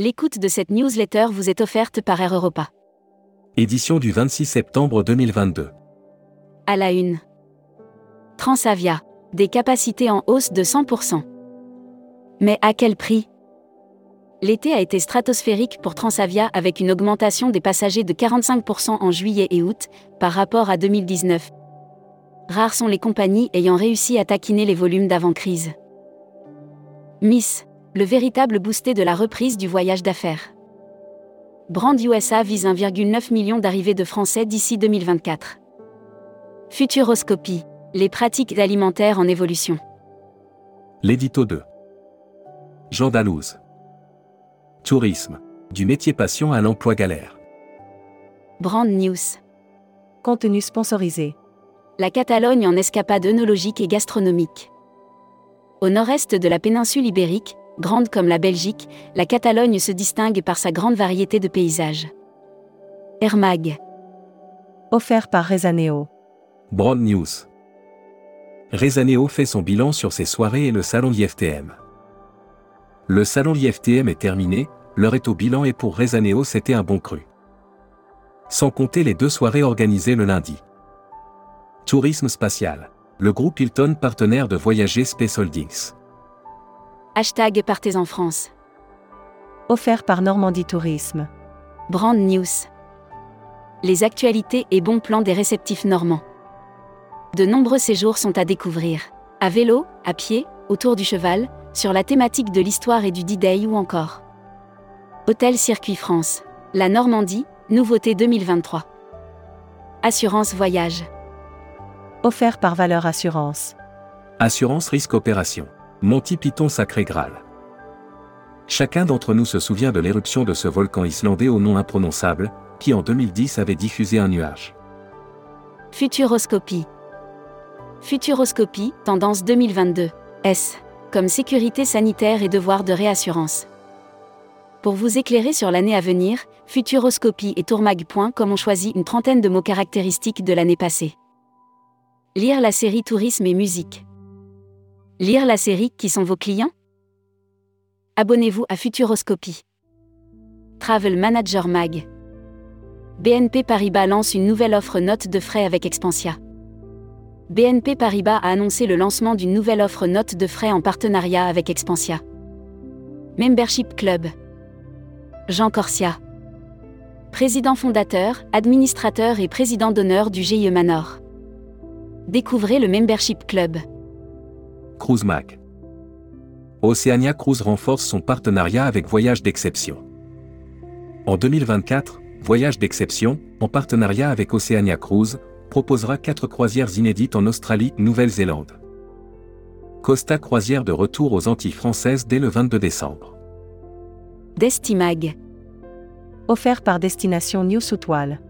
L'écoute de cette newsletter vous est offerte par Air Europa. Édition du 26 septembre 2022. À la une. Transavia. Des capacités en hausse de 100%. Mais à quel prix? L'été a été stratosphérique pour Transavia avec une augmentation des passagers de 45% en juillet et août par rapport à 2019. Rares sont les compagnies ayant réussi à taquiner les volumes d'avant-crise. Miss, le véritable boosté de la reprise du voyage d'affaires. Brand USA vise 1,9 million d'arrivées de Français d'ici 2024. Futuroscopie, les pratiques alimentaires en évolution. L'édito 2. Jean Dalouse. Tourisme. Du métier passion à l'emploi galère. Brand News. Contenu sponsorisé. La Catalogne en escapade œnologique et gastronomique. Au nord-est de la péninsule ibérique, grande comme la Belgique, la Catalogne se distingue par sa grande variété de paysages. Hermag. Offert par Rezaneo. Broad News. Rezaneo fait son bilan sur ses soirées et le salon IFTM. Le salon IFTM est terminé, l'heure est au bilan et pour Rezaneo c'était un bon cru. Sans compter les deux soirées organisées le lundi. Tourisme spatial. Le groupe Hilton partenaire de Voyager Space Holdings. Hashtag Partez en France. Offert par Normandie Tourisme. Brand News. Les actualités et bons plans des réceptifs normands. De nombreux séjours sont à découvrir. À vélo, à pied, autour du cheval, sur la thématique de l'histoire et du D-Day ou encore. Hôtel Circuit France. La Normandie, nouveauté 2023. Assurance Voyage. Offert par Valeur Assurance. Assurance Risque Opération. Monty Python Sacré Graal. Chacun d'entre nous se souvient de l'éruption de ce volcan islandais au nom imprononçable, qui en 2010 avait diffusé un nuage. Futuroscopie. Futuroscopie, tendance 2022. S. Comme sécurité sanitaire et devoir de réassurance. Pour vous éclairer sur l'année à venir, Futuroscopie et Tourmag.com ont choisi une trentaine de mots caractéristiques de l'année passée. Lire la série Tourisme et musique. Lire la série Qui sont vos clients? Abonnez-vous à Futuroscopie. Travel Manager Mag. BNP Paribas lance une nouvelle offre note de frais avec Expansia. BNP Paribas a annoncé le lancement d'une nouvelle offre note de frais en partenariat avec Expansia. Membership Club. Jean Corsia. Président fondateur, administrateur et président d'honneur du GIE Manor. Découvrez le Membership Club. Cruise Mag. Oceania Cruise renforce son partenariat avec Voyage d'Exception. En 2024, Voyage d'Exception, en partenariat avec Oceania Cruise, proposera quatre croisières inédites en Australie, Nouvelle-Zélande. Costa Croisière de retour aux Antilles françaises dès le 22 décembre. Destimag. Offert par Destination New South Wales.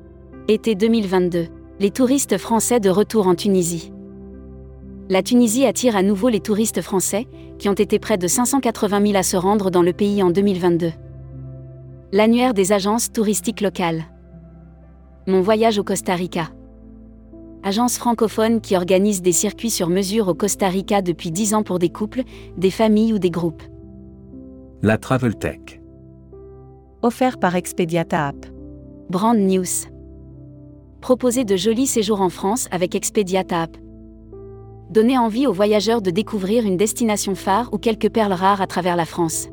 Été 2022. Les touristes français de retour en Tunisie. La Tunisie attire à nouveau les touristes français, qui ont été près de 580 000 à se rendre dans le pays en 2022. L'annuaire des agences touristiques locales. Mon voyage au Costa Rica. Agence francophone qui organise des circuits sur mesure au Costa Rica depuis 10 ans pour des couples, des familles ou des groupes. La Travel Tech. Offert par Expediata App. Brand News. Proposer de jolis séjours en France avec Expediata App. Donner envie aux voyageurs de découvrir une destination phare ou quelques perles rares à travers la France.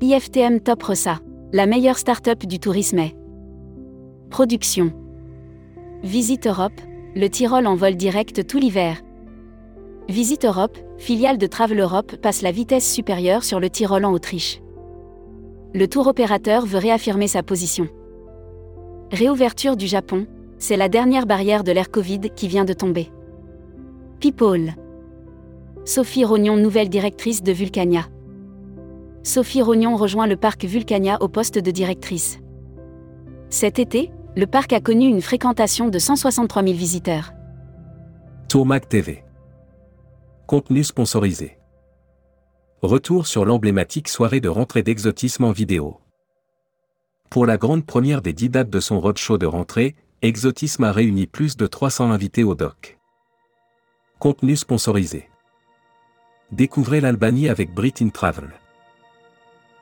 IFTM Top Ressa, la meilleure start-up du tourisme est. Production. Visite Europe, le Tyrol en vol direct tout l'hiver. Visite Europe, filiale de Travel Europe, passe la vitesse supérieure sur le Tyrol en Autriche. Le tour opérateur veut réaffirmer sa position. Réouverture du Japon, c'est la dernière barrière de l'ère Covid qui vient de tomber. People. Sophie Rognon, nouvelle directrice de Vulcania. Sophie Rognon rejoint le parc Vulcania au poste de directrice. Cet été, le parc a connu une fréquentation de 163 000 visiteurs. Tourmac TV. Contenu sponsorisé. Retour sur l'emblématique soirée de rentrée d'exotisme en vidéo. Pour la grande première des dix dates de son roadshow de rentrée, Exotisme a réuni plus de 300 invités au doc. Contenu sponsorisé. Découvrez l'Albanie avec Brit in Travel.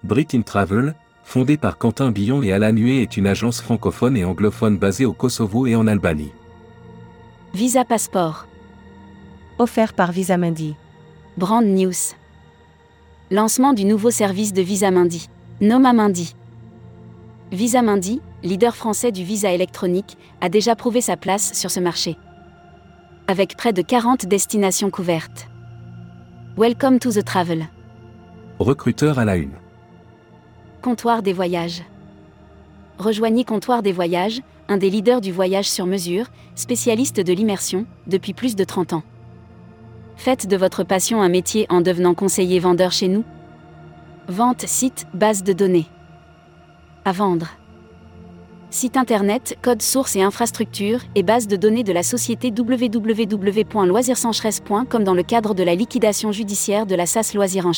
Brit in Travel, fondée par Quentin Billon et Alan Huet est une agence francophone et anglophone basée au Kosovo et en Albanie. Visa Passport. Offert par Visa Mundi. Brand News. Lancement du nouveau service de Visa Mundi. Noma Mundi. Visa Mundi, leader français du visa électronique, a déjà prouvé sa place sur ce marché. Avec près de 40 destinations couvertes. Welcome to the travel. Recruteur à la une. Comptoir des voyages. Rejoignez Comptoir des voyages, un des leaders du voyage sur mesure, spécialiste de l'immersion, depuis plus de 30 ans. Faites de votre passion un métier en devenant conseiller vendeur chez nous. Vente, site, base de données. À vendre. Site internet, code source et infrastructure et base de données de la société www.loisirsencheresse.com dans le cadre de la liquidation judiciaire de la SAS Loisirs en.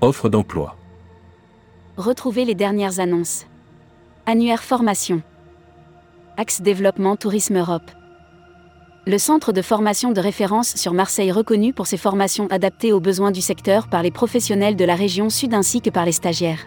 Offre d'emploi. Retrouvez les dernières annonces. Annuaire formation. Axe développement Tourisme Europe. Le centre de formation de référence sur Marseille reconnu pour ses formations adaptées aux besoins du secteur par les professionnels de la région sud ainsi que par les stagiaires.